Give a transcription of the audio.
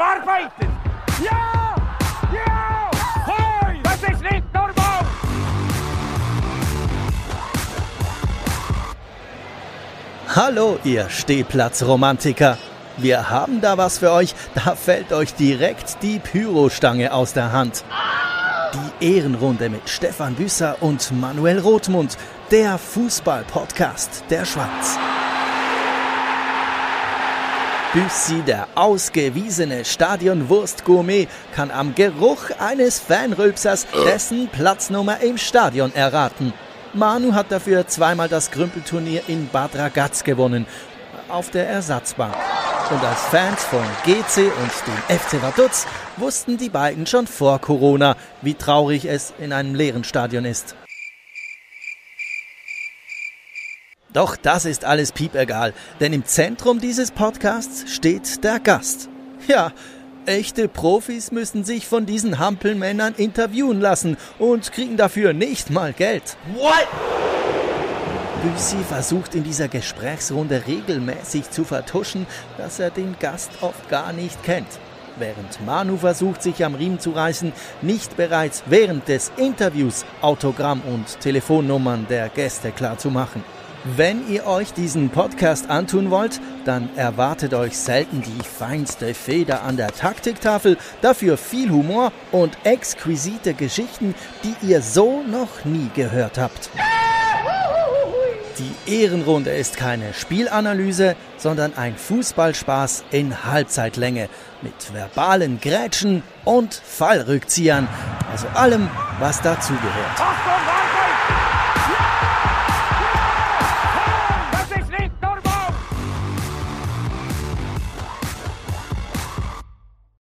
Arbeiten! Ja! Ja! Hoi! Das ist nicht normal! Hallo, ihr Stehplatzromantiker. Wir haben da was für euch, da fällt euch direkt die Pyrostange aus der Hand. Die Ehrenrunde mit Stefan Büsser und Manuel Rothmund, der Fußball-Podcast der Schweiz. Büssi, der ausgewiesene Stadionwurst-Gourmet, kann am Geruch eines Fanrülpsers dessen Platznummer im Stadion erraten. Manu hat dafür zweimal das Grümpelturnier in Bad Ragaz gewonnen, auf der Ersatzbank. Und als Fans von GC und dem FC Vaduz wussten die beiden schon vor Corona, wie traurig es in einem leeren Stadion ist. Doch das ist alles piepegal, denn im Zentrum dieses Podcasts steht der Gast. Ja, echte Profis müssen sich von diesen Hampelmännern interviewen lassen und kriegen dafür nicht mal Geld. What? Büssi versucht in dieser Gesprächsrunde regelmäßig zu vertuschen, dass er den Gast oft gar nicht kennt. Während Manu versucht, sich am Riemen zu reißen, nicht bereits während des Interviews Autogramm und Telefonnummern der Gäste klarzumachen. Wenn ihr euch diesen Podcast antun wollt, dann erwartet euch selten die feinste Feder an der Taktiktafel, dafür viel Humor und exquisite Geschichten, die ihr so noch nie gehört habt. Die Ehrenrunde ist keine Spielanalyse, sondern ein Fußballspaß in Halbzeitlänge mit verbalen Grätschen und Fallrückziehern, also allem, was dazugehört.